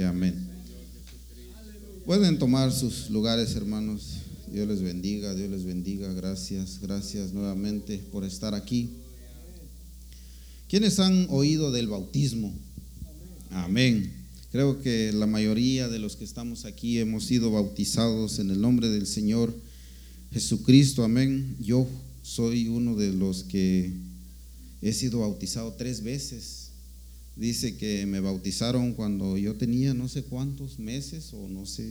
y amén. Pueden tomar sus lugares, hermanos. Dios les bendiga, Dios les bendiga. Gracias, gracias nuevamente por estar aquí. ¿Quiénes han oído del bautismo? Amén. Creo que la mayoría de los que estamos aquí hemos sido bautizados en el nombre del Señor Jesucristo. Amén. Yo soy uno de los que he sido bautizado tres veces. Dice que me bautizaron cuando yo tenía no sé cuántos meses o no sé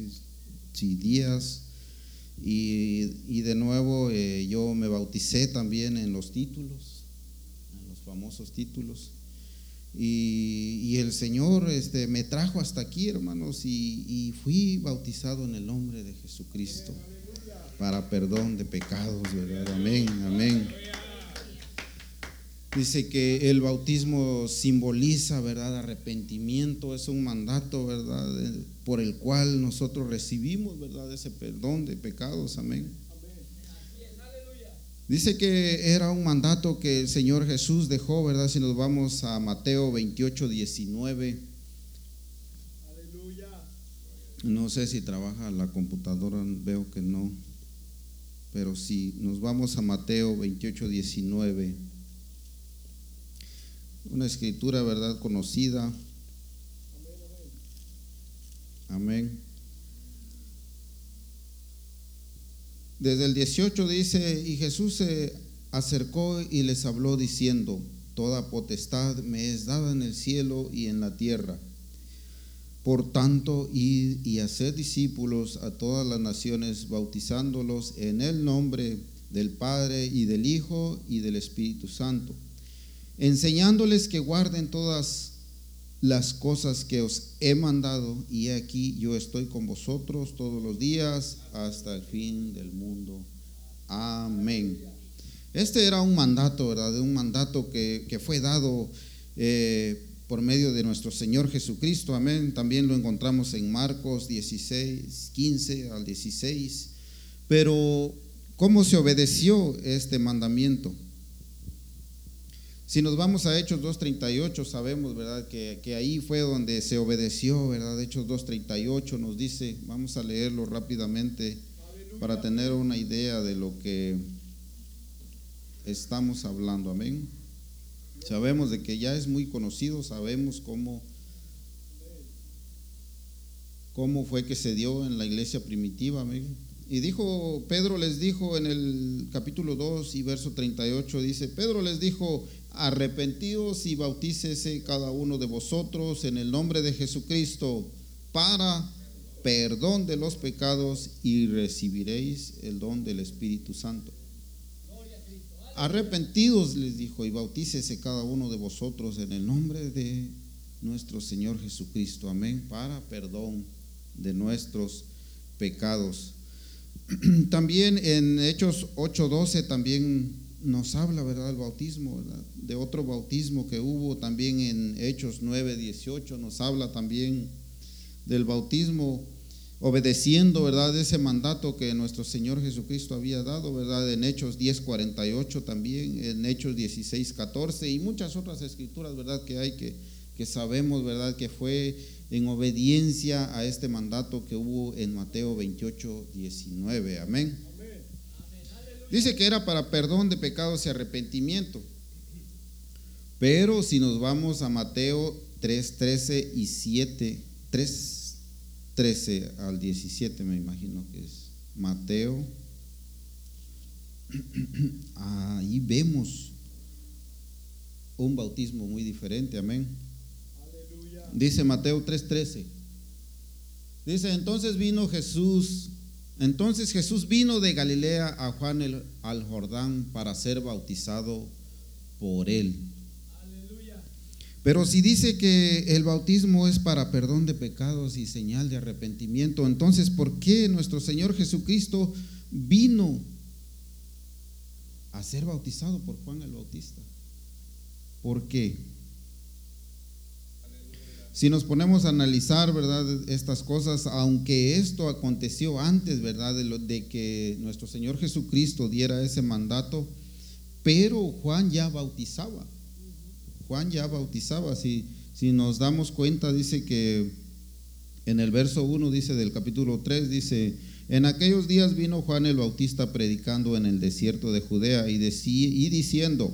si días. Y, de nuevo eh, yo me bauticé también en los títulos, en los famosos títulos. Y, el Señor este, me trajo hasta aquí, hermanos, y, fui bautizado en el nombre de Jesucristo para perdón de pecados. Amén, amén. Dice que el bautismo simboliza, ¿verdad? Arrepentimiento, es un mandato, ¿verdad? Por el cual nosotros recibimos, ¿verdad? Ese perdón de pecados, amén. Dice que era un mandato que el Señor Jesús dejó, ¿verdad? Si nos vamos a Mateo 28, 19. Aleluya. No sé si trabaja la computadora, veo que no. Pero si nos vamos a Mateo 28, 19. Una escritura, ¿verdad? Conocida. Amén. Desde el 18 dice, y Jesús se acercó y les habló diciendo, Toda potestad me es dada en el cielo y en la tierra. Por tanto, id y haced discípulos a todas las naciones, bautizándolos en el nombre del Padre y del Hijo y del Espíritu Santo, enseñándoles que guarden todas las cosas que os he mandado y aquí yo estoy con vosotros todos los días hasta el fin del mundo. Amén. Este era un mandato, ¿verdad? Un mandato que, fue dado eh, por medio de nuestro Señor Jesucristo. Amén. También lo encontramos en Marcos 16, 15 al 16. Pero, ¿cómo se obedeció este mandamiento? Si nos vamos a Hechos 2.38, sabemos, ¿verdad? Que, que, ahí fue donde se obedeció, ¿verdad? Hechos 2.38 nos dice, vamos a leerlo rápidamente para tener una idea de lo que estamos hablando, amén. Sabemos de que ya es muy conocido, sabemos cómo, cómo fue que se dio en la iglesia primitiva, amén. Y dijo, Pedro les dijo en el capítulo 2 y verso 38, dice, Pedro les dijo, arrepentidos y bautícese cada uno de vosotros en el nombre de Jesucristo para perdón de los pecados y recibiréis el don del Espíritu Santo. Arrepentidos les dijo y bautícese cada uno de vosotros en el nombre de nuestro Señor Jesucristo. Amén. Para perdón de nuestros pecados. También en Hechos 8:12 también nos habla, ¿verdad?, del bautismo, De otro bautismo que hubo también en Hechos 9, 18, nos habla también del bautismo obedeciendo, ¿verdad?, ese mandato que nuestro Señor Jesucristo había dado, ¿verdad?, en Hechos 10, 48 también, en Hechos 16, 14 y muchas otras escrituras, ¿verdad?, que hay que, que sabemos, ¿verdad?, que fue en obediencia a este mandato que hubo en Mateo 28, 19. Amén. Dice que era para perdón de pecados y arrepentimiento. Pero si nos vamos a Mateo 3, 13 y 7, 3, 13 al 17 me imagino que es Mateo. Ahí vemos un bautismo muy diferente, amén. Dice Mateo 3:13. Dice, entonces vino Jesús entonces Jesús vino de Galilea a Juan el, al Jordán para ser bautizado por él. Pero si dice que el bautismo es para perdón de pecados y señal de arrepentimiento, entonces ¿por qué nuestro Señor Jesucristo vino a ser bautizado por Juan el Bautista? ¿Por qué? Si nos ponemos a analizar, ¿verdad? Estas cosas, aunque esto aconteció antes, ¿verdad? De, que nuestro Señor Jesucristo diera ese mandato, pero Juan ya bautizaba. Juan ya bautizaba. Si, si nos damos cuenta, dice que En el verso 1 dice del capítulo 3, dice, en aquellos días vino Juan el Bautista predicando en el desierto de Judea y, y diciendo,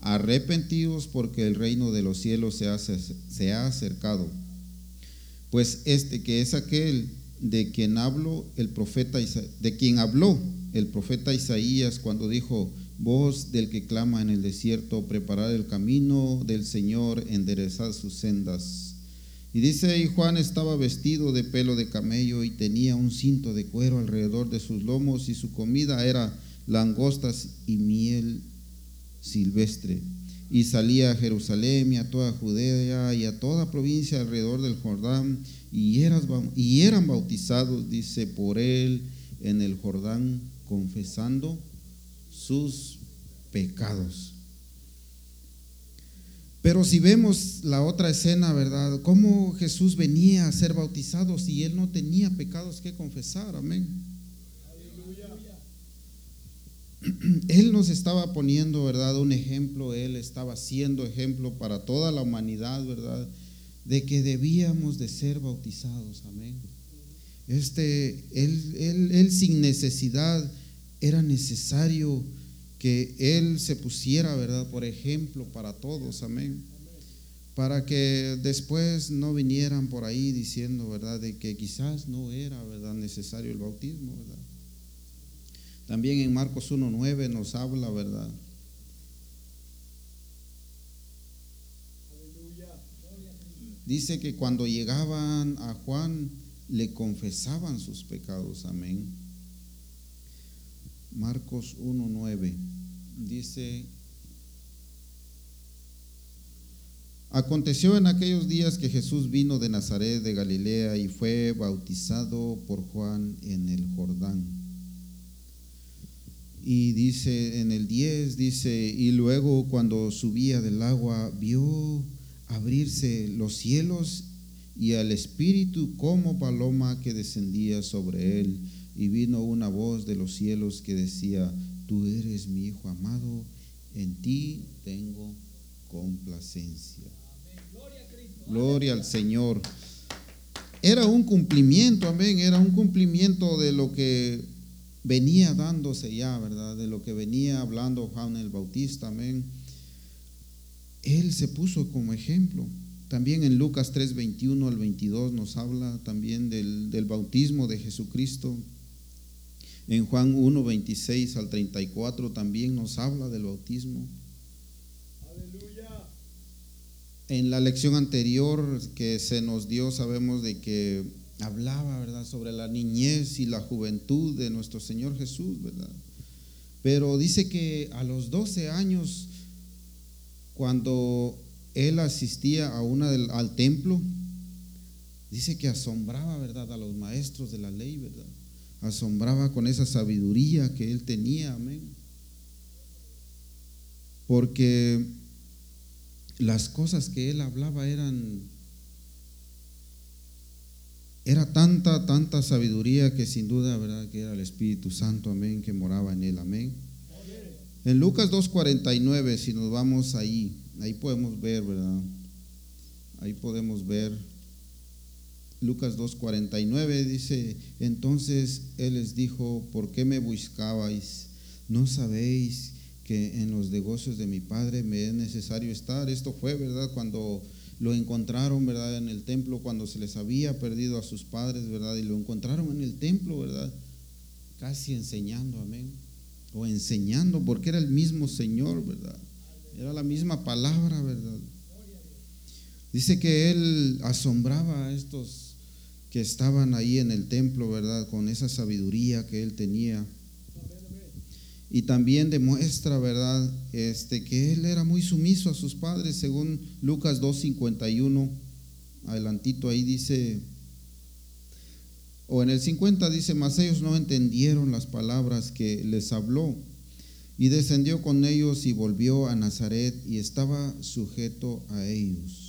arrepentidos porque el reino de los cielos se ha, se ha acercado. Pues este que es aquel de quien habló el profeta de quien habló el profeta Isaías cuando dijo, voz del que clama en el desierto, preparar el camino del Señor, enderezar sus sendas. Y dice, y Juan estaba vestido de pelo de camello y tenía un cinto de cuero alrededor de sus lomos y su comida era langostas y miel silvestre. Y salía a Jerusalén y a toda Judea y a toda provincia alrededor del Jordán y, y eran bautizados, dice, por él en el Jordán, confesando sus pecados. Pero si vemos la otra escena, ¿verdad? Cómo Jesús venía a ser bautizado si él no tenía pecados que confesar, amén. Él nos estaba poniendo, ¿verdad? Un ejemplo, Él estaba siendo ejemplo para toda la humanidad, ¿verdad? De que debíamos de ser bautizados, amén. Este, él, él, él sin necesidad era necesario que Él se pusiera, ¿verdad? Por ejemplo para todos, amén. Para que después no vinieran por ahí diciendo, ¿verdad? De que quizás no era, ¿verdad? Necesario el bautismo, ¿verdad? También en Marcos 1.9 nos habla, ¿verdad? Dice que cuando llegaban a Juan le confesaban sus pecados, amén. Marcos 1.9 dice, aconteció en aquellos días que Jesús vino de Nazaret de Galilea y fue bautizado por Juan en el Jordán. Y dice en el 10, dice, y luego cuando subía del agua vio abrirse los cielos y al Espíritu como paloma que descendía sobre él y vino una voz de los cielos que decía, tú eres mi Hijo amado, en ti tengo complacencia. Gloria al Señor. Era un cumplimiento, amén, era un cumplimiento de lo que venía dándose ya, ¿verdad? De lo que venía hablando Juan el Bautista, amén. Él se puso como ejemplo. También en Lucas 3, 21 al 22 nos habla también del, del bautismo de Jesucristo. En Juan 1, 26 al 34 también nos habla del bautismo. Aleluya. En la lección anterior que se nos dio sabemos de que hablaba, ¿verdad?, sobre la niñez y la juventud de nuestro Señor Jesús, ¿verdad? Pero dice que a los 12 años, cuando él asistía a una del, al templo, dice que asombraba, ¿verdad?, a los maestros de la ley, ¿verdad? asombraba con esa sabiduría que él tenía, amén. Porque las cosas que él hablaba eran era tanta, tanta sabiduría que sin duda, ¿verdad? Que era el Espíritu Santo, amén, que moraba en él, amén. En Lucas 2.49, si nos vamos ahí, ahí podemos ver, ¿verdad? Ahí podemos ver Lucas 2.49 dice, entonces Él les dijo, ¿por qué me buscabais? ¿No sabéis que en los negocios de mi Padre me es necesario estar? Esto fue, ¿verdad? Cuando lo encontraron, ¿verdad? En el templo, cuando se les había perdido a sus padres, ¿verdad? Y lo encontraron en el templo, ¿verdad? Casi enseñando, amén. O enseñando, porque era el mismo Señor, ¿verdad? Era la misma palabra, ¿verdad? Dice que Él asombraba a estos que estaban ahí en el templo, ¿verdad? Con esa sabiduría que él tenía. Y también demuestra, ¿verdad? Este, que él era muy sumiso a sus padres, según Lucas 2.51. Adelantito ahí dice, o en el 50 dice, mas ellos no entendieron las palabras que les habló. Y descendió con ellos y volvió a Nazaret y estaba sujeto a ellos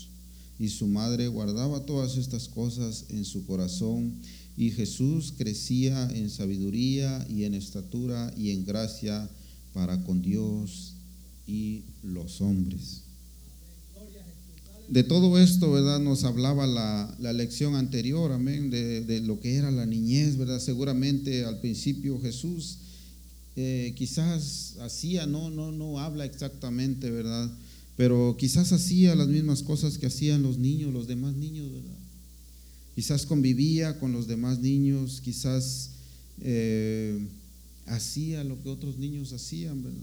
y su madre guardaba todas estas cosas en su corazón y Jesús crecía en sabiduría y en estatura y en gracia para con Dios y los hombres. de todo esto, ¿verdad? Nos hablaba la, la lección anterior, amén, de, de, lo que era la niñez, ¿verdad? Seguramente al principio Jesús eh, quizás hacía, no, no, no habla exactamente, ¿verdad? Pero quizás hacía las mismas cosas que hacían los niños, los demás niños, ¿verdad? Quizás convivía con los demás niños, quizás eh, hacía lo que otros niños hacían, ¿verdad?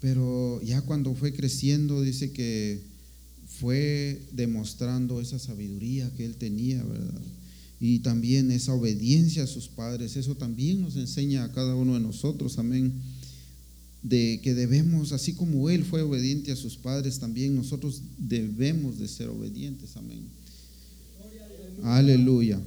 Pero ya cuando fue creciendo, dice que fue demostrando esa sabiduría que él tenía, ¿verdad? Y también esa obediencia a sus padres, eso también nos enseña a cada uno de nosotros, amén, de que debemos, así como él fue obediente a sus padres, también nosotros debemos de ser obedientes, amén. Aleluya.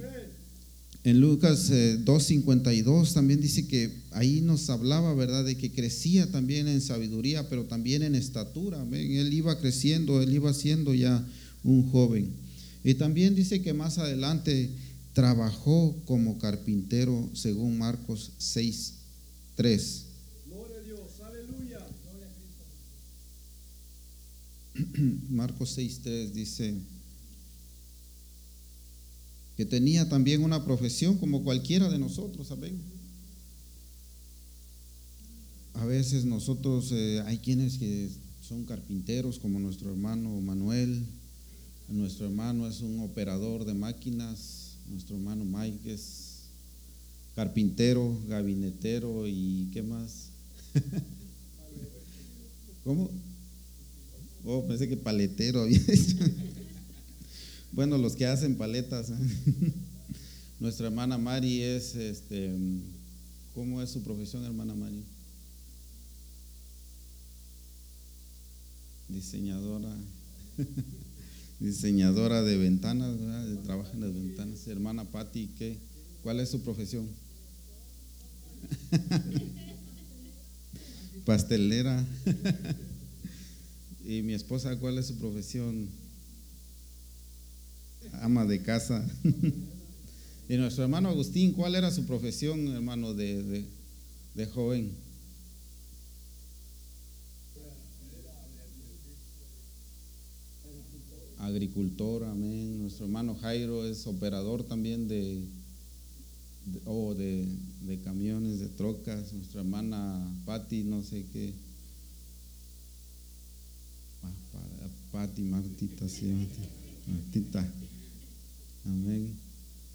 En Lucas 2.52 eh, también dice que ahí nos hablaba, ¿verdad?, de que crecía también en sabiduría, pero también en estatura. Él iba creciendo, él iba siendo ya un joven. Y también dice que más adelante trabajó como carpintero, según Marcos 6.3. Gloria a Dios, aleluya. Marcos 6.3 dice que tenía también una profesión como cualquiera de nosotros, ¿saben? A veces nosotros, eh, hay quienes que son carpinteros, como nuestro hermano Manuel, nuestro hermano es un operador de máquinas, nuestro hermano Mike es carpintero, gabinetero y qué más. ¿Cómo? Oh, pensé que paletero había Bueno, los que hacen paletas. ¿eh? Nuestra hermana Mari es, este, ¿cómo es su profesión, hermana Mari? Diseñadora. Diseñadora de ventanas, ¿verdad? trabaja en las ventanas. Hermana Patti, ¿qué? ¿Cuál es su profesión? Pastelera. y mi esposa, ¿cuál es su profesión? Ama de casa. y nuestro hermano Agustín, ¿cuál era su profesión, hermano, de, de, joven? Agricultor, amén. Nuestro hermano Jairo es operador también de, oh, de, de, camiones, de trocas. Nuestra hermana Patti, no sé qué. Patti, Martita, sí, Martita. Amén.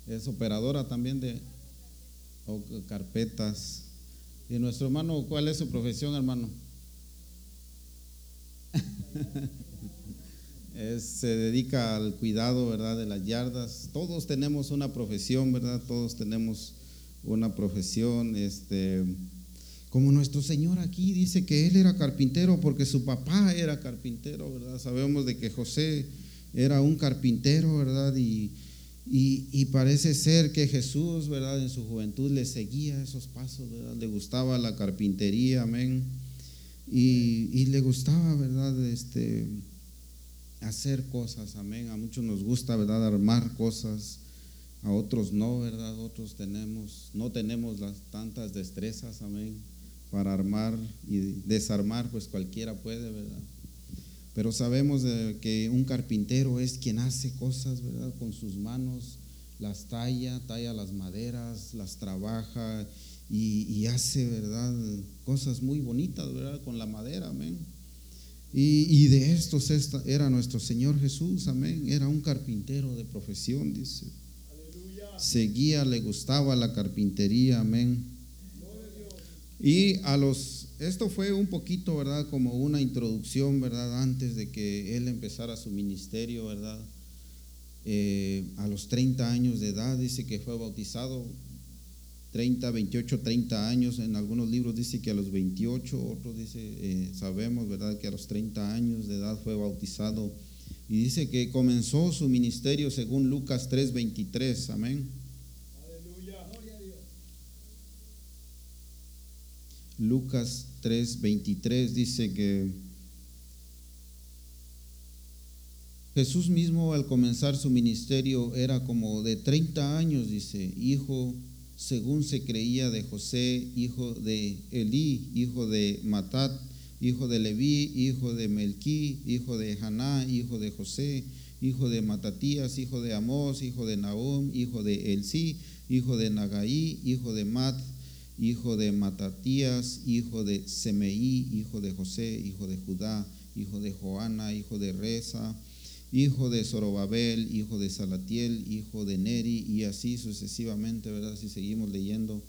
Es operadora también de carpetas. Y nuestro hermano, ¿cuál es su profesión, hermano? se dedica al cuidado, ¿verdad? De las yardas. Todos tenemos una profesión, ¿verdad? Todos tenemos una profesión. Este, como nuestro Señor aquí dice que Él era carpintero porque su papá era carpintero, ¿verdad? Sabemos de que José era un carpintero, ¿verdad? Y, y, parece ser que Jesús, ¿verdad? En su juventud le seguía esos pasos, ¿verdad? Le gustaba la carpintería, amén. Y, le gustaba, ¿verdad? Este, hacer cosas, amén. A muchos nos gusta, ¿verdad? Armar cosas, a otros no, ¿verdad? Otros tenemos, no tenemos las tantas destrezas, amén. Para armar y desarmar, pues cualquiera puede, ¿verdad? Pero sabemos que un carpintero es quien hace cosas, ¿verdad? Con sus manos, las talla, talla las maderas, las trabaja y, hace, ¿verdad? Cosas muy bonitas, ¿verdad? Con la madera, amén. Y, de estos era nuestro Señor Jesús, amén. Era un carpintero de profesión, dice. Seguía, le gustaba la carpintería, amén. Y a los esto fue un poquito, ¿verdad? Como una introducción, ¿verdad? Antes de que él empezara su ministerio, ¿verdad? Eh, a los 30 años de edad dice que fue bautizado, 30, 28, 30 años, en algunos libros dice que a los 28, otros dice, eh, sabemos, ¿verdad? Que a los 30 años de edad fue bautizado. Y dice que comenzó su ministerio según Lucas 3, 23, amén. Lucas 3:23 dice que Jesús mismo al comenzar su ministerio era como de 30 años, dice, hijo, según se creía de José, hijo de Elí, hijo de Matat, hijo de Leví, hijo de Melquí, hijo de Haná, hijo de José, hijo de Matatías, hijo de Amós, hijo de Nahum, hijo de Elí, hijo de Nagaí, hijo de Mat, hijo de Matatías, hijo de Semeí, hijo de José, hijo de Judá, hijo de Joana, hijo de Reza, hijo de Zorobabel, hijo de Salatiel, hijo de Neri, y así sucesivamente, ¿verdad? Si seguimos leyendo,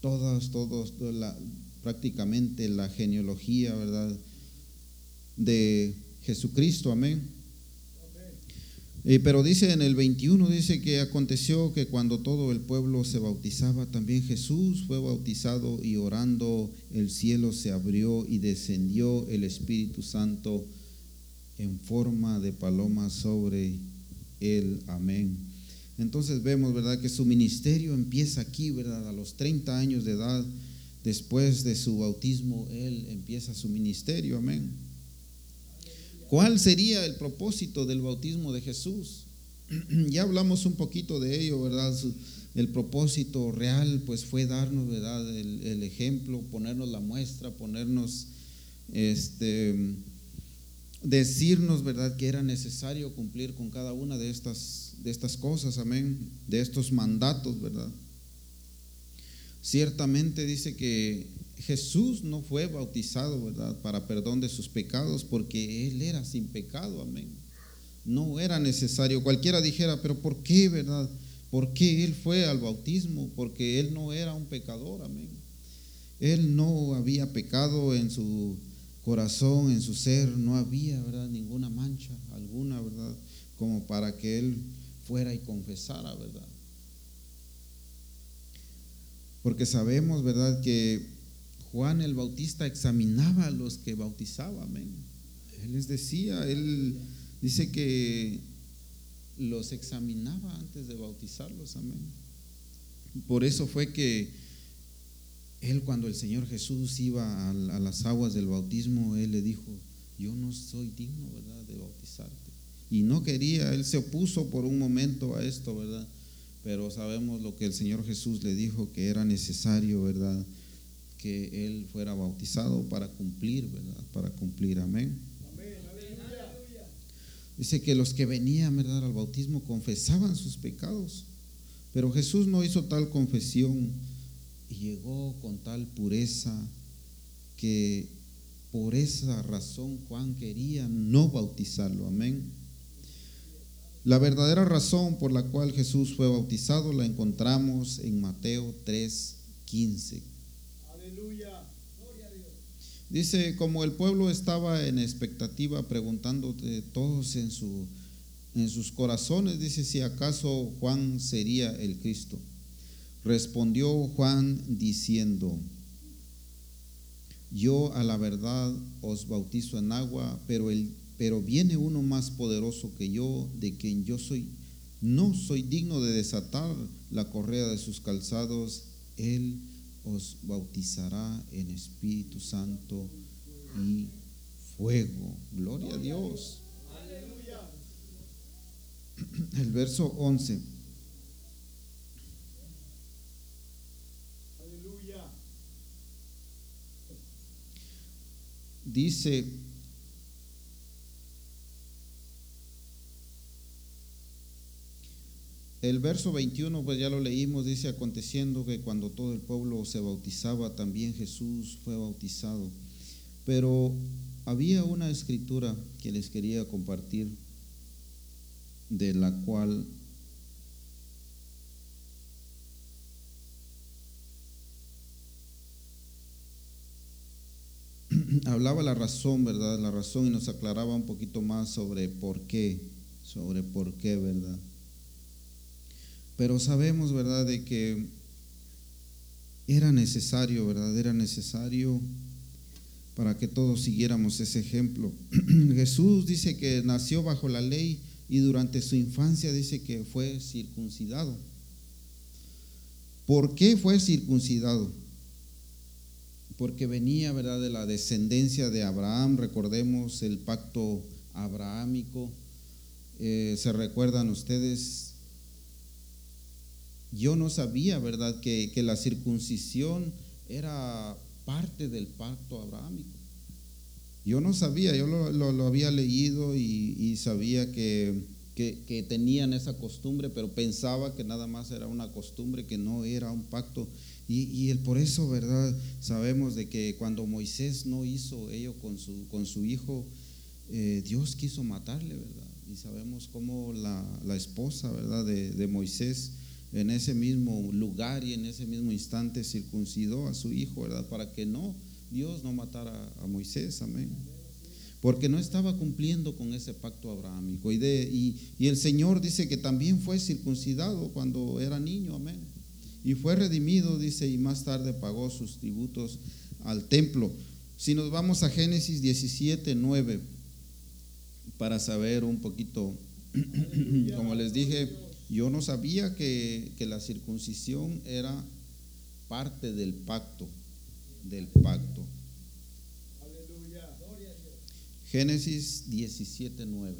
todos, todos, prácticamente la genealogía, ¿verdad? De Jesucristo, amén. Eh, pero dice en el 21, dice que aconteció que cuando todo el pueblo se bautizaba, también Jesús fue bautizado y orando el cielo se abrió y descendió el Espíritu Santo en forma de paloma sobre él. Amén. Entonces vemos, ¿verdad? Que su ministerio empieza aquí, ¿verdad? A los 30 años de edad, después de su bautismo, él empieza su ministerio. Amén. ¿Cuál sería el propósito del bautismo de Jesús? ya hablamos un poquito de ello, ¿verdad? El propósito real, pues fue darnos, ¿verdad? El, ejemplo, ponernos la muestra, ponernos, este, decirnos, ¿verdad? Que era necesario cumplir con cada una de estas, de estas cosas, amén, de estos mandatos, ¿verdad? Ciertamente dice que Jesús no fue bautizado, ¿verdad?, para perdón de sus pecados, porque Él era sin pecado, amén. No era necesario. Cualquiera dijera, pero ¿por qué, verdad? ¿Por qué Él fue al bautismo? Porque Él no era un pecador, amén. Él no había pecado en su corazón, en su ser, no había, ¿verdad?, ninguna mancha alguna, ¿verdad?, como para que Él fuera y confesara, ¿verdad? Porque sabemos, ¿verdad?, que Juan el Bautista examinaba a los que bautizaba, amén. Él les decía, él dice que los examinaba antes de bautizarlos, amén. Por eso fue que él cuando el Señor Jesús iba a, las aguas del bautismo, él le dijo, yo no soy digno, ¿verdad?, de bautizarte. Y no quería, él se opuso por un momento a esto, ¿verdad? Pero sabemos lo que el Señor Jesús le dijo, que era necesario, ¿verdad? Que él fuera bautizado para cumplir, ¿verdad? Para cumplir, amén. Dice que los que venían, ¿verdad? Al bautismo confesaban sus pecados, pero Jesús no hizo tal confesión y llegó con tal pureza que por esa razón Juan quería no bautizarlo, amén. La verdadera razón por la cual Jesús fue bautizado la encontramos en Mateo 3, 15 Dice, como el pueblo estaba en expectativa, preguntando todos en, su, en sus corazones, dice, si acaso Juan sería el Cristo. Respondió Juan diciendo, yo a la verdad os bautizo en agua, pero, el, pero viene uno más poderoso que yo, de quien yo soy, no soy digno de desatar la correa de sus calzados. Él os bautizará en Espíritu Santo y fuego. Gloria a Dios. El verso 11. Dice, El verso 21, pues ya lo leímos, dice, aconteciendo que cuando todo el pueblo se bautizaba, también Jesús fue bautizado. Pero había una escritura que les quería compartir, de la cual hablaba la razón, ¿verdad? La razón y nos aclaraba un poquito más sobre por qué, sobre por qué, ¿verdad? Pero sabemos, ¿verdad?, de que era necesario, ¿verdad? Era necesario para que todos siguiéramos ese ejemplo. Jesús dice que nació bajo la ley y durante su infancia dice que fue circuncidado. ¿Por qué fue circuncidado? Porque venía, ¿verdad?, de la descendencia de Abraham. Recordemos el pacto abrahámico. Eh, ¿Se recuerdan ustedes? Yo no sabía, ¿verdad?, que, la circuncisión era parte del pacto abrahámico. Yo no sabía, yo lo, había leído y, sabía que, que, tenían esa costumbre, pero pensaba que nada más era una costumbre, que no era un pacto. Y, y el, por eso, ¿verdad? Sabemos de que cuando Moisés no hizo ello con su, con su hijo, eh, Dios quiso matarle, ¿verdad? Y sabemos cómo la, la esposa, ¿verdad? De, de Moisés en ese mismo lugar y en ese mismo instante circuncidó a su hijo, ¿verdad? Para que no, Dios no matara a Moisés, amén. Porque no estaba cumpliendo con ese pacto abrahámico. Y, el Señor dice que también fue circuncidado cuando era niño, amén. Y fue redimido, dice, y más tarde pagó sus tributos al templo. Si nos vamos a Génesis 17, 9, para saber un poquito, como les dije, yo no sabía que, la circuncisión era parte del pacto, del pacto. Génesis 17, 9.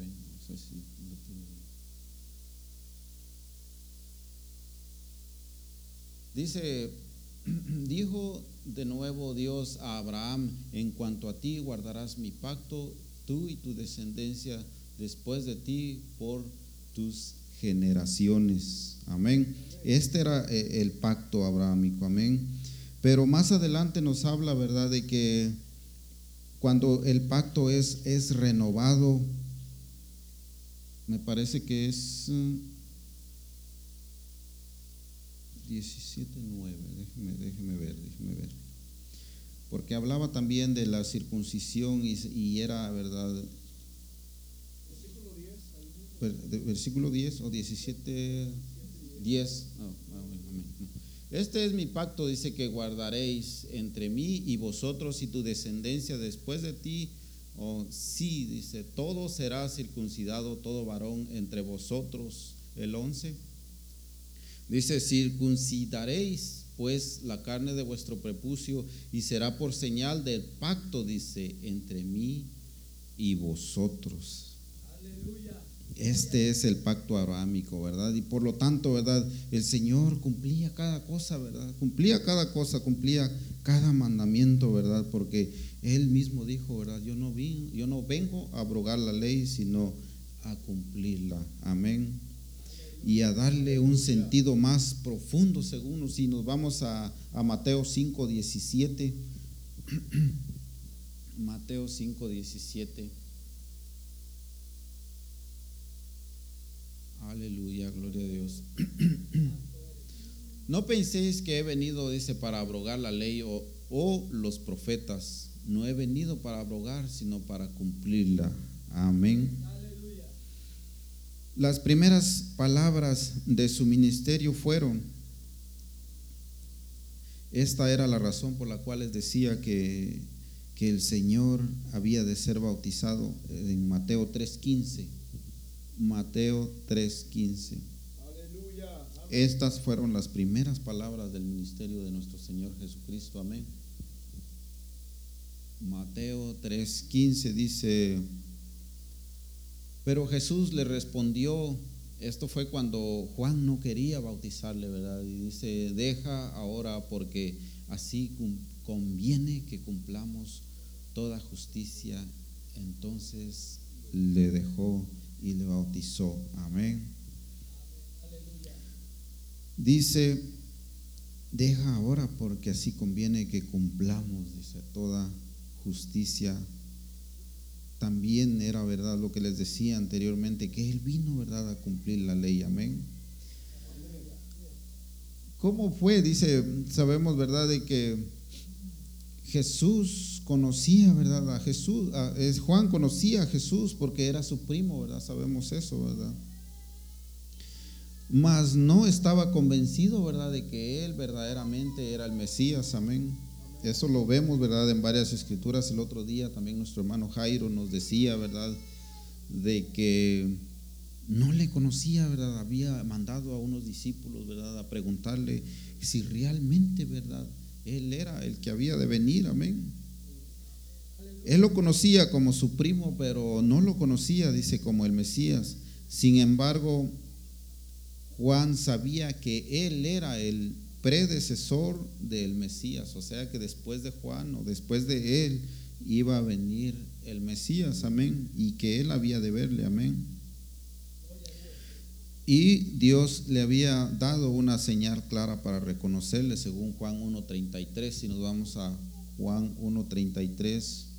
Dice, dijo de nuevo Dios a Abraham, en cuanto a ti guardarás mi pacto, tú y tu descendencia después de ti por tus generaciones. Amén. Este era eh, el pacto abrahámico. Amén. Pero más adelante nos habla, ¿verdad?, de que cuando el pacto es, es renovado, me parece que es 17.9, déjeme, déjeme ver, déjeme ver. Porque hablaba también de la circuncisión y era, ¿verdad?, versículo 10 o 17, 10. Este es mi pacto, dice que guardaréis entre mí y vosotros y tu descendencia después de ti. O sí, dice, todo será circuncidado, todo varón entre vosotros. El 11. Dice, circuncidaréis pues la carne de vuestro prepucio y será por señal del pacto, dice, entre mí y vosotros. Este es el pacto abrahámico, ¿verdad? Y por lo tanto, ¿verdad? El Señor cumplía cada cosa, ¿verdad? Cumplía cada cosa, cumplía cada mandamiento, ¿verdad? Porque Él mismo dijo, ¿verdad? Yo no, yo no vengo a abrogar la ley, sino a cumplirla. Amén. Y a darle un sentido más profundo, según si nos vamos a, a Mateo 5, 17. Mateo 5, 17. Aleluya, gloria a Dios. No penséis que he venido, dice, para abrogar la ley o, o, los profetas. No he venido para abrogar, sino para cumplirla. Amén. Las primeras palabras de su ministerio fueron, esta era la razón por la cual les decía que, que el Señor había de ser bautizado en Mateo 3:15 Mateo 3:15. Estas fueron las primeras palabras del ministerio de nuestro Señor Jesucristo. Amén. Mateo 3:15 dice, pero Jesús le respondió, esto fue cuando Juan no quería bautizarle, ¿verdad? Y dice, deja ahora porque así conviene que cumplamos toda justicia. Entonces le dejó y le bautizó. Amén. Dice, deja ahora porque así conviene que cumplamos, dice, toda justicia. También era verdad lo que les decía anteriormente, que Él vino, ¿verdad?, a cumplir la ley. Amén. ¿Cómo fue? Dice, sabemos, ¿verdad?, de que Jesús conocía, ¿verdad? A Jesús. es, Juan conocía a Jesús porque era su primo, ¿verdad? Sabemos eso, ¿verdad? Mas no estaba convencido, ¿verdad? De que él verdaderamente era el Mesías, amén. Eso lo vemos, ¿verdad? En varias escrituras. El otro día también nuestro hermano Jairo nos decía, ¿verdad? De que no le conocía, ¿verdad? Había mandado a unos discípulos, ¿verdad? A preguntarle si realmente, ¿verdad? Él era el que había de venir, amén. Él lo conocía como su primo, pero no lo conocía, dice, como el Mesías. Sin embargo, Juan sabía que él era el predecesor del Mesías, o sea que después de Juan o después de él iba a venir el Mesías, amén, y que él había de verle, amén. Y Dios le había dado una señal clara para reconocerle, según Juan 1.33, si nos vamos a Juan 1.33.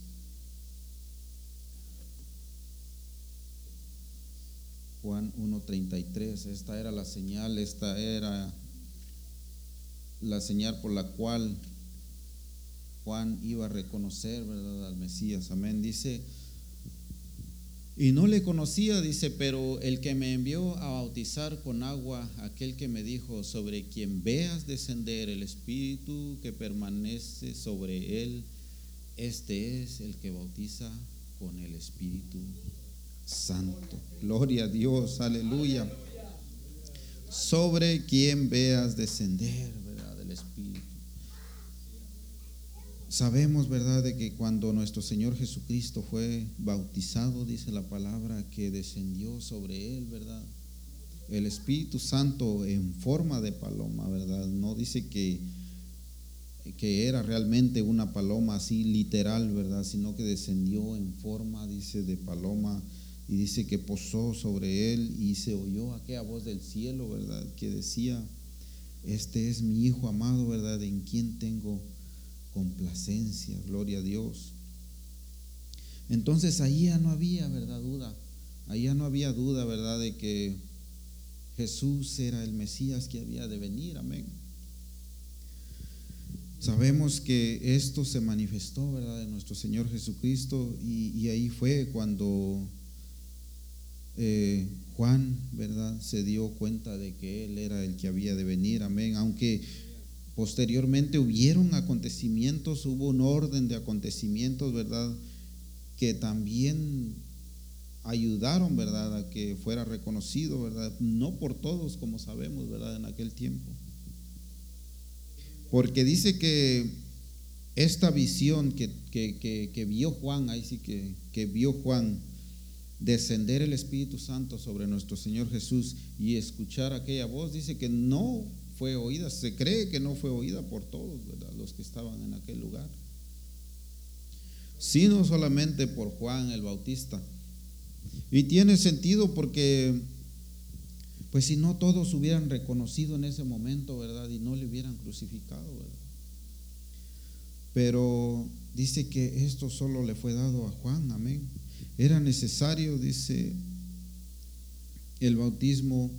Juan 1.33, esta era la señal, esta era la señal por la cual Juan iba a reconocer, ¿verdad?, al Mesías. Amén. Dice, y no le conocía, dice, pero el que me envió a bautizar con agua, aquel que me dijo, sobre quien veas descender el Espíritu que permanece sobre él, este es el que bautiza con el Espíritu Santo. Gloria a Dios, aleluya. Sobre quien veas descender, ¿verdad? Del Espíritu. Sabemos, ¿verdad?, de que cuando nuestro Señor Jesucristo fue bautizado, dice la palabra, que descendió sobre él, ¿verdad? El Espíritu Santo en forma de paloma, ¿verdad? No dice que, que era realmente una paloma así literal, ¿verdad? Sino que descendió en forma, dice, de paloma y dice que posó sobre él y se oyó aquella voz del cielo, ¿verdad? Que decía, este es mi Hijo amado, ¿verdad? En quien tengo complacencia, gloria a Dios. Entonces ahí ya no había, ¿verdad? Duda. Ahí ya no había duda, ¿verdad? De que Jesús era el Mesías que había de venir, amén. Sabemos que esto se manifestó, ¿verdad? En nuestro Señor Jesucristo y, y ahí fue cuando eh, Juan, ¿verdad? Se dio cuenta de que Él era el que había de venir, amén. Aunque Posteriormente hubieron acontecimientos, hubo un orden de acontecimientos, ¿verdad? Que también ayudaron, ¿verdad? A que fuera reconocido, ¿verdad? No por todos, como sabemos, ¿verdad? En aquel tiempo. Porque dice que esta visión que, que, vio Juan, ahí sí que, que vio Juan, descender el Espíritu Santo sobre nuestro Señor Jesús y escuchar aquella voz, dice que no fue oída, se cree que no fue oída por todos, Los que estaban en aquel lugar. Sino solamente por Juan el Bautista. Y tiene sentido porque, pues si no todos hubieran reconocido en ese momento, ¿verdad? Y no le hubieran crucificado. Pero dice que esto solo le fue dado a Juan, amén. Era necesario, dice, el bautismo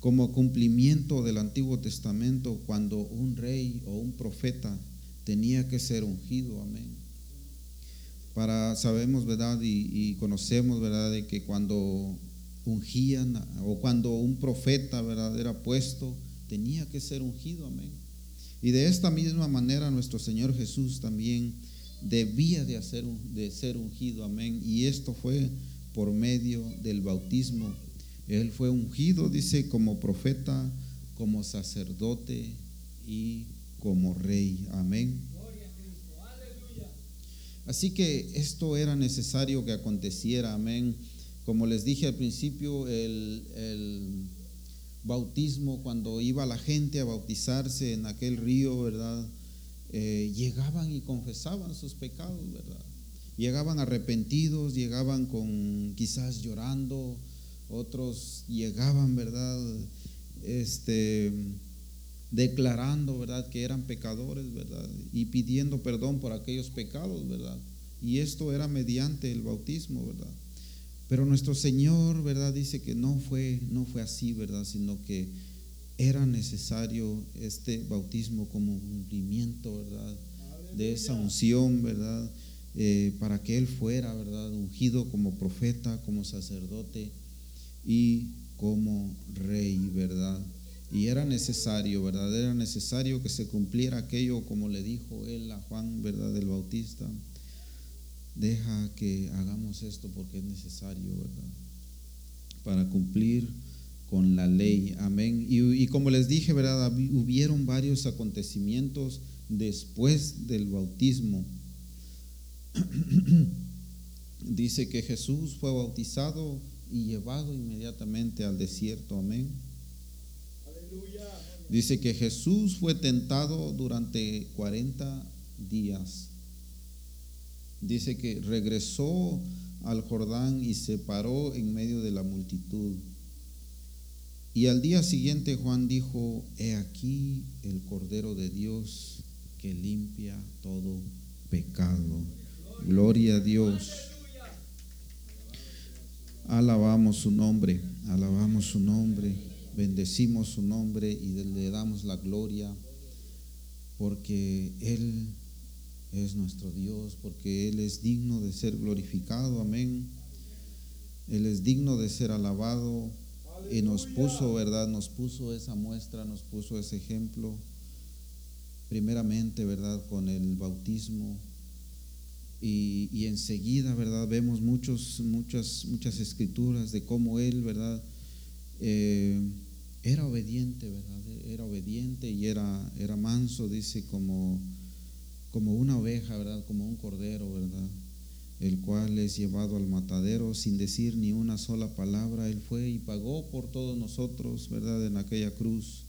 como cumplimiento del Antiguo Testamento cuando un rey o un profeta tenía que ser ungido, amén. Para sabemos, ¿verdad? Y, conocemos, ¿verdad? De que cuando ungían o cuando un profeta, ¿verdad? Era puesto, tenía que ser ungido, amén. Y de esta misma manera nuestro Señor Jesús también debía de, hacer, de ser ungido, amén. Y esto fue por medio del bautismo él fue ungido, dice, como profeta, como sacerdote y como rey. Amén. Así que esto era necesario que aconteciera. Amén. Como les dije al principio, el, bautismo, cuando iba la gente a bautizarse en aquel río, ¿verdad? Eh, llegaban y confesaban sus pecados, ¿verdad? Llegaban arrepentidos, llegaban con quizás llorando, otros llegaban, ¿verdad? Este, declarando, ¿verdad? Que eran pecadores, ¿verdad? Y pidiendo perdón por aquellos pecados, ¿verdad? Y esto era mediante el bautismo, ¿verdad? Pero nuestro Señor, ¿verdad? Dice que no fue, no fue así, ¿verdad? Sino que era necesario este bautismo como cumplimiento, ¿verdad? De esa unción, ¿verdad? Eh, para que Él fuera, ¿verdad? Ungido como profeta, como sacerdote y como rey, ¿verdad? Y era necesario, ¿verdad? Era necesario que se cumpliera aquello como le dijo él a Juan, ¿verdad? El Bautista. Deja que hagamos esto porque es necesario, ¿verdad? Para cumplir con la ley. Amén. Y, y como les dije, ¿verdad? Hubieron varios acontecimientos después del bautismo. Dice que Jesús fue bautizado y llevado inmediatamente al desierto. Amén. Dice que Jesús fue tentado durante 40 días. dice que regresó al Jordán y se paró en medio de la multitud. Y al día siguiente Juan dijo, he aquí el Cordero de Dios que limpia todo pecado. Gloria a Dios. Alabamos su nombre, alabamos su nombre, bendecimos su nombre y le damos la gloria porque Él es nuestro Dios, porque Él es digno de ser glorificado, amén. Él es digno de ser alabado y nos puso, ¿verdad? Nos puso esa muestra, nos puso ese ejemplo, primeramente, ¿verdad? Con el bautismo. Y, enseguida, ¿verdad? Vemos muchos, muchas, muchas escrituras de cómo Él, ¿verdad? Eh, era obediente, ¿verdad? Era obediente y era, era manso, dice, como, como una oveja, ¿verdad? Como un cordero, ¿verdad? El cual es llevado al matadero sin decir ni una sola palabra. Él fue y pagó por todos nosotros, ¿verdad? En aquella cruz.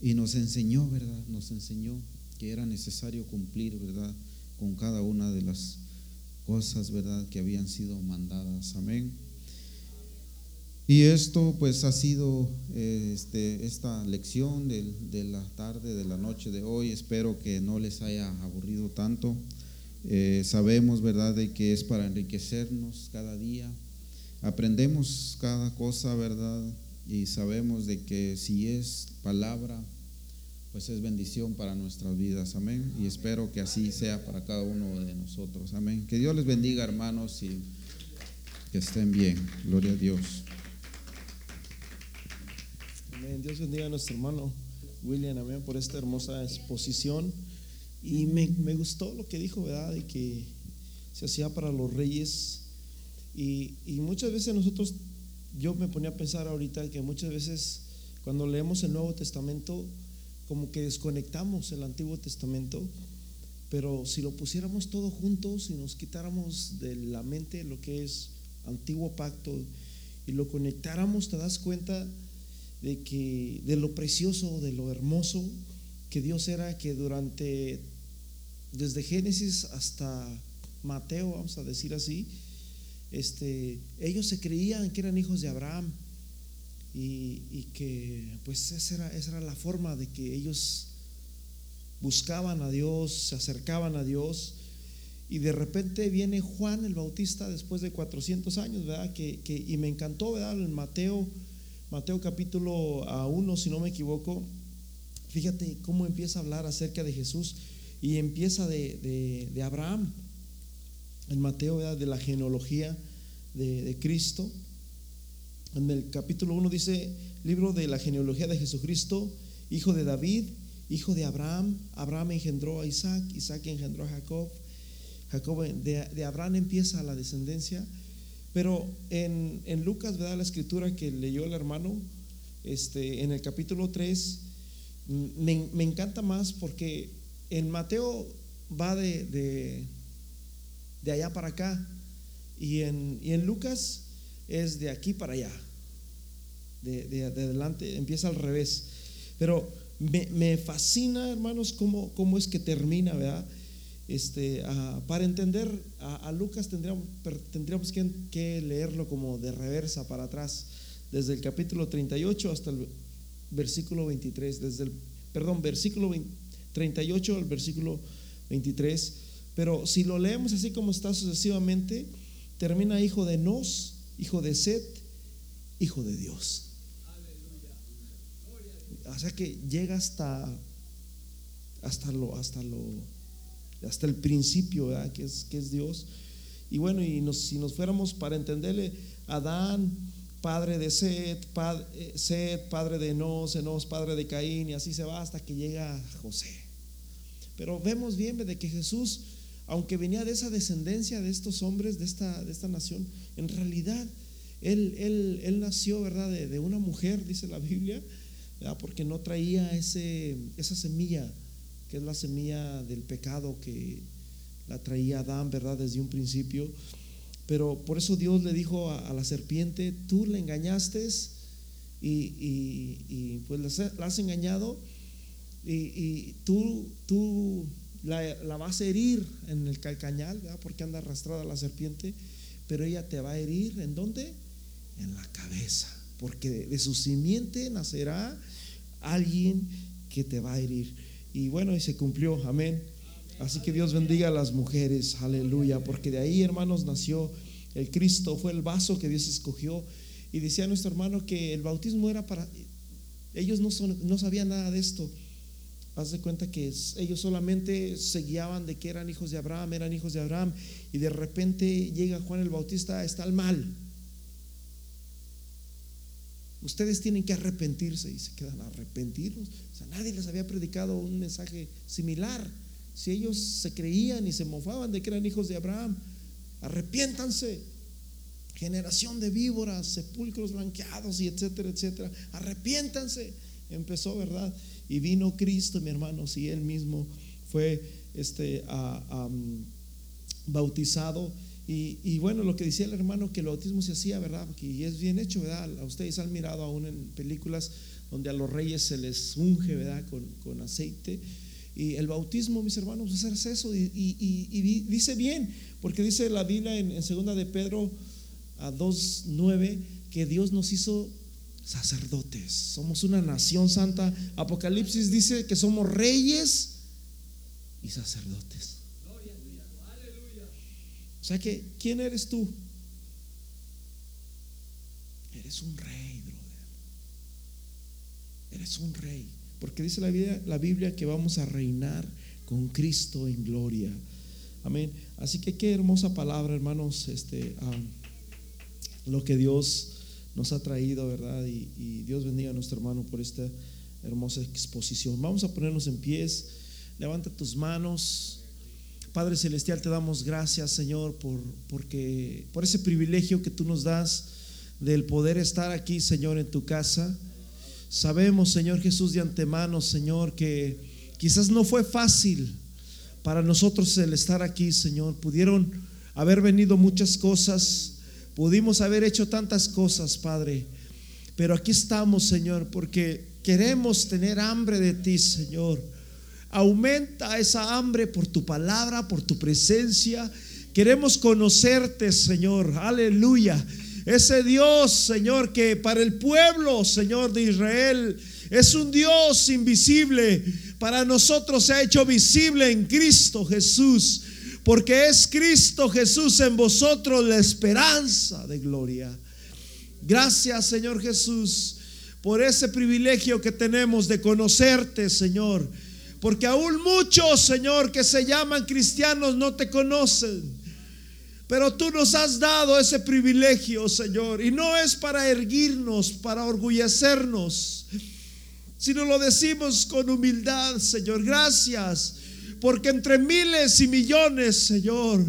Y nos enseñó, ¿verdad? Nos enseñó que era necesario cumplir, ¿verdad? Con cada una de las cosas, ¿verdad? Que habían sido mandadas. Amén. Y esto pues ha sido este, esta lección de, la tarde, de la noche de hoy. Espero que no les haya aburrido tanto. Eh, sabemos, ¿verdad?, de que es para enriquecernos cada día. Aprendemos cada cosa, ¿verdad? Y sabemos de que si es palabra, pues es bendición para nuestras vidas. Amén. Y espero que así sea para cada uno de nosotros. Amén. Que Dios les bendiga, hermanos, y que estén bien. Gloria a Dios. Dios bendiga a nuestro hermano William, amén, por esta hermosa exposición. Y me, gustó lo que dijo, ¿verdad? De que se hacía para los reyes. Y, muchas veces nosotros, yo me ponía a pensar ahorita que muchas veces cuando leemos el Nuevo Testamento, como que desconectamos el Antiguo Testamento. Pero si lo pusiéramos todo juntos y nos quitáramos de la mente lo que es antiguo pacto y lo conectáramos, te das cuenta de que de lo precioso, de lo hermoso que Dios era que durante desde Génesis hasta Mateo, vamos a decir así, este, ellos se creían que eran hijos de Abraham y, que pues esa era, esa era la forma de que ellos buscaban a Dios, se acercaban a Dios y de repente viene Juan el Bautista después de 400 años, ¿verdad? Que, que y me encantó, ¿verdad? En Mateo Mateo capítulo 1, si no me equivoco, fíjate cómo empieza a hablar acerca de Jesús y empieza de, Abraham, en Mateo de la genealogía de, Cristo. En el capítulo 1 dice, libro de la genealogía de Jesucristo, hijo de David, hijo de Abraham, Abraham engendró a Isaac, Isaac engendró a Jacob, Jacob de, de Abraham empieza la descendencia. Pero en, Lucas, ¿verdad? La escritura que leyó el hermano, este, en el capítulo 3, me, encanta más porque en Mateo va de, de, allá para acá y en, en, Lucas es de aquí para allá, de, de, adelante, empieza al revés. Pero me, me fascina, hermanos, cómo, cómo es que termina, ¿verdad? Este, para entender a, Lucas tendríamos, tendríamos que, leerlo como de reversa para atrás, desde el capítulo 38 hasta el versículo 23, desde el, perdón, versículo 38 al versículo 23. Pero si lo leemos así como está sucesivamente, termina hijo de Nos, hijo de Set, hijo de Dios. O sea que llega hasta, hasta lo, hasta lo hasta el principio, Que, es, que es Dios. Y bueno, y si nos fuéramos para entenderle, Adán, padre de Set, eh, padre de Enos, Enos, padre de Caín, y así se va hasta que llega José. Pero vemos bien de que Jesús, aunque venía de esa descendencia de estos hombres, de esta, de esta nación, en realidad él, él, nació, ¿verdad?, de, una mujer, dice la Biblia, porque no traía ese, esa semilla que es la semilla del pecado que la traía Adán, ¿verdad? Desde un principio. Pero por eso Dios le dijo a, la serpiente, tú le engañaste y, pues la has engañado y, tú, tú la, la vas a herir en el calcañal, porque anda arrastrada la serpiente, pero ella te va a herir en dónde? En la cabeza, porque de su simiente nacerá alguien que te va a herir. Y bueno, y se cumplió, amén. Así que Dios bendiga a las mujeres, aleluya, porque de ahí, hermanos, nació el Cristo, fue el vaso que Dios escogió. Y decía nuestro hermano que el bautismo era para... Ellos no, son, no sabían nada de esto. Haz de cuenta que ellos solamente se guiaban de que eran hijos de Abraham, eran hijos de Abraham, y de repente llega Juan el Bautista, está el mal. Ustedes tienen que arrepentirse y se quedan a arrepentirnos. O sea, nadie les había predicado un mensaje similar. Si ellos se creían y se mofaban de que eran hijos de Abraham, arrepiéntanse. Generación de víboras, sepulcros blanqueados y etcétera, etcétera. Arrepiéntanse. Empezó, ¿verdad? Y vino Cristo, mi hermano, si él mismo fue este, bautizado. Y, bueno, lo que decía el hermano, que el bautismo se hacía, ¿verdad? Y es bien hecho, ¿verdad? Ustedes han mirado aún en películas donde a los reyes se les unge, ¿verdad? Con, con aceite. Y el bautismo, mis hermanos, es eso. Y, dice bien, porque dice la Biblia en, en segunda de Pedro a 2.9 que Dios nos hizo sacerdotes. Somos una nación santa. Apocalipsis dice que somos reyes y sacerdotes. O sea que, ¿quién eres tú? Eres un rey, brother. Eres un rey. Porque dice la Biblia, que vamos a reinar con Cristo en gloria. Amén. Así que qué hermosa palabra, hermanos, este, ah, lo que Dios nos ha traído, ¿verdad? Y, Dios bendiga a nuestro hermano por esta hermosa exposición. Vamos a ponernos en pies. Levanta tus manos. Padre Celestial, te damos gracias, Señor, por, porque, por ese privilegio que tú nos das del poder estar aquí, Señor, en tu casa. Sabemos, Señor Jesús, de antemano, Señor, que quizás no fue fácil para nosotros el estar aquí, Señor. Pudieron haber venido muchas cosas, pudimos haber hecho tantas cosas, Padre. Pero aquí estamos, Señor, porque queremos tener hambre de ti, Señor. Aumenta esa hambre por tu palabra, por tu presencia. Queremos conocerte, Señor. Aleluya. Ese Dios, Señor, que para el pueblo, Señor de Israel, es un Dios invisible. Para nosotros se ha hecho visible en Cristo Jesús. Porque es Cristo Jesús en vosotros la esperanza de gloria. Gracias, Señor Jesús, por ese privilegio que tenemos de conocerte, Señor. Porque aún muchos, Señor, que se llaman cristianos no te conocen. Pero tú nos has dado ese privilegio, Señor. Y no es para erguirnos, para orgullecernos, sino lo decimos con humildad, Señor. Gracias. Porque entre miles y millones, Señor,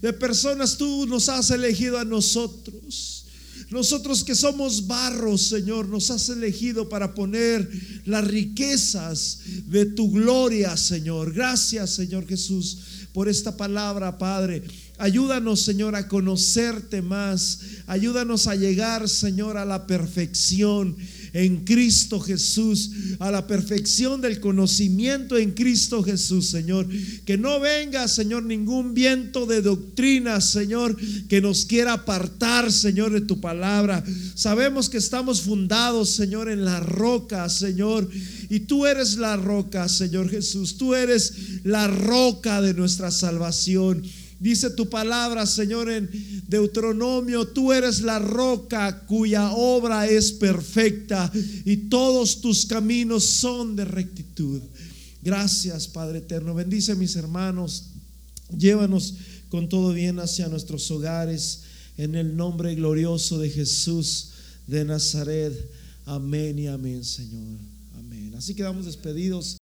de personas tú nos has elegido a nosotros. Nosotros que somos barros, Señor, nos has elegido para poner las riquezas de tu gloria, Señor. Gracias, Señor Jesús, por esta palabra, Padre. Ayúdanos, Señor, a conocerte más. Ayúdanos a llegar, Señor, a la perfección en Cristo Jesús, a la perfección del conocimiento en Cristo Jesús, Señor. Que no venga, Señor, ningún viento de doctrina, Señor, que nos quiera apartar, Señor, de tu palabra. Sabemos que estamos fundados, Señor, en la roca, Señor. Y tú eres la roca, Señor Jesús. Tú eres la roca de nuestra salvación. Dice tu palabra, Señor, en Deuteronomio, tú eres la roca cuya obra es perfecta y todos tus caminos son de rectitud. Gracias, Padre eterno. Bendice a mis hermanos. Llévanos con todo bien hacia nuestros hogares. En el nombre glorioso de Jesús de Nazaret. Amén y amén, Señor. Amén. Así quedamos despedidos.